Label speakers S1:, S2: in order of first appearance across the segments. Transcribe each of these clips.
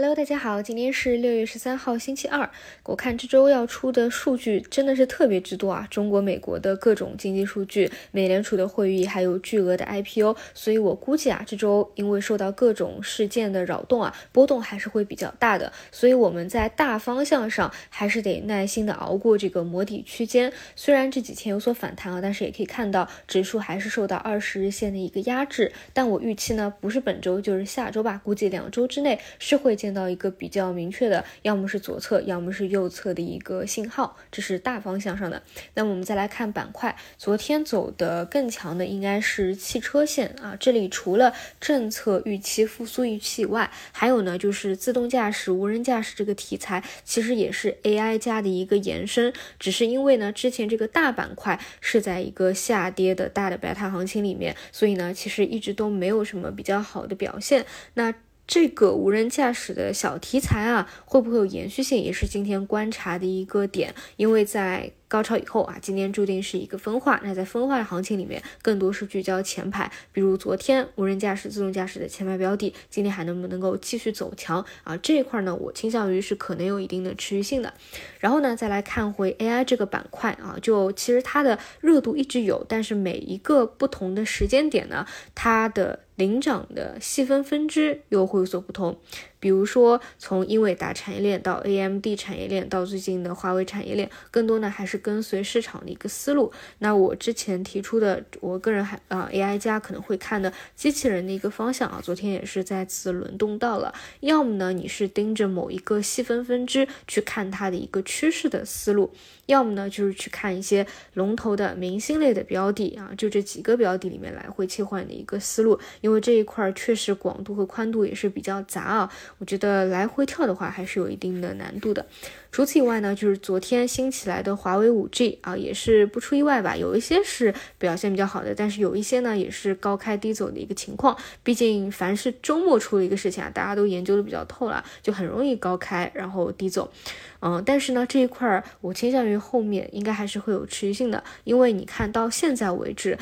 S1: Hello，大家好，今天是六月十三号，星期二。我看这周要出的数据真的是特别之多啊，中国、美国的各种经济数据，美联储的会议，还有巨额的 IPO，所以我估计啊，这周因为受到各种事件的扰动啊，波动还是会比较大的。所以我们在大方向上还是得耐心的熬过这个磨底区间。虽然这几天有所反弹啊，但是也可以看到指数还是受到二十日线的一个压制。但我预期呢，不是本周就是下周吧，估计两周之内是会见。见到一个比较明确的，要么是左侧，要么是右侧的一个信号，这是大方向上的。那么我们再来看板块，昨天走的更强的应该是汽车线啊。这里除了政策预期复苏预期以外，还有呢就是自动驾驶、无人驾驶这个题材，其实也是 AI 加的一个延伸。只是因为呢之前这个大板块是在一个下跌的大的白塔行情里面，所以呢其实一直都没有什么比较好的表现。那这个无人驾驶的小题材啊，会不会有延续性，也是今天观察的一个点，因为在。高潮以后啊，今天注定是一个分化。那在分化的行情里面，更多是聚焦前排，比如昨天无人驾驶、自动驾驶的前排标的，今天还能不能够继续走强啊？这一块呢，我倾向于是可能有一定的持续性的。然后呢，再来看回 AI 这个板块啊，就其实它的热度一直有，但是每一个不同的时间点呢，它的领涨的细分分支又会有所不同。比如说，从英伟达产业链到 AMD 产业链，到最近的华为产业链，更多呢还是。跟随市场的一个思路，那我之前提出的，我个人还啊 AI 加可能会看的机器人的一个方向啊，昨天也是再次轮动到了。要么呢，你是盯着某一个细分分支去看它的一个趋势的思路，要么呢就是去看一些龙头的明星类的标的啊，就这几个标的里面来回切换的一个思路，因为这一块确实广度和宽度也是比较杂啊，我觉得来回跳的话还是有一定的难度的。除此以外呢，就是昨天新起来的华为五 G 啊，也是不出意外吧，有一些是表现比较好的，但是有一些呢也是高开低走的一个情况。毕竟凡是周末出了一个事情啊，大家都研究的比较透了，就很容易高开然后低走。嗯，但是呢这一块儿我倾向于后面应该还是会有持续性的，因为你看到现在为止。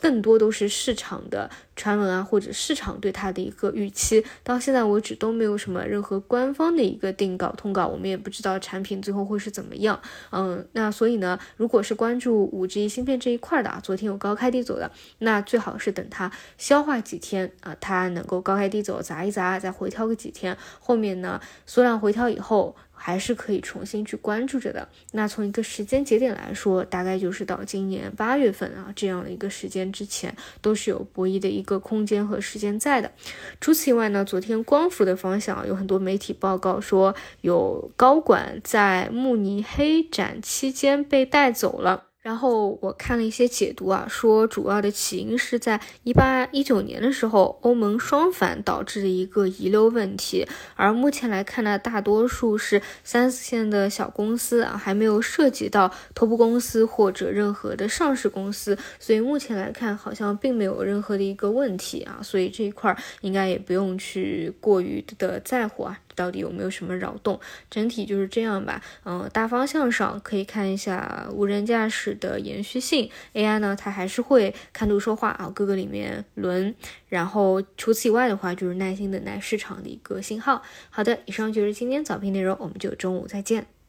S1: 更多都是市场的传闻啊，或者市场对它的一个预期，到现在为止都没有什么任何官方的一个定稿通稿，我们也不知道产品最后会是怎么样。嗯，那所以呢，如果是关注五 G 芯片这一块的啊，昨天有高开低走的，那最好是等它消化几天啊，它能够高开低走，砸一砸，再回调个几天，后面呢缩量回调以后。还是可以重新去关注着的。那从一个时间节点来说，大概就是到今年八月份啊这样的一个时间之前，都是有博弈的一个空间和时间在的。除此以外呢，昨天光伏的方向有很多媒体报告说，有高管在慕尼黑展期间被带走了。然后我看了一些解读啊，说主要的起因是在一八一九年的时候，欧盟双反导致的一个遗留问题。而目前来看呢，大多数是三四线的小公司啊，还没有涉及到头部公司或者任何的上市公司，所以目前来看好像并没有任何的一个问题啊，所以这一块应该也不用去过于的在乎啊。到底有没有什么扰动？整体就是这样吧。嗯，大方向上可以看一下无人驾驶的延续性，AI 呢，它还是会看图说话啊，各个里面轮。然后除此以外的话，就是耐心等待市场的一个信号。好的，以上就是今天早评内容，我们就中午再见。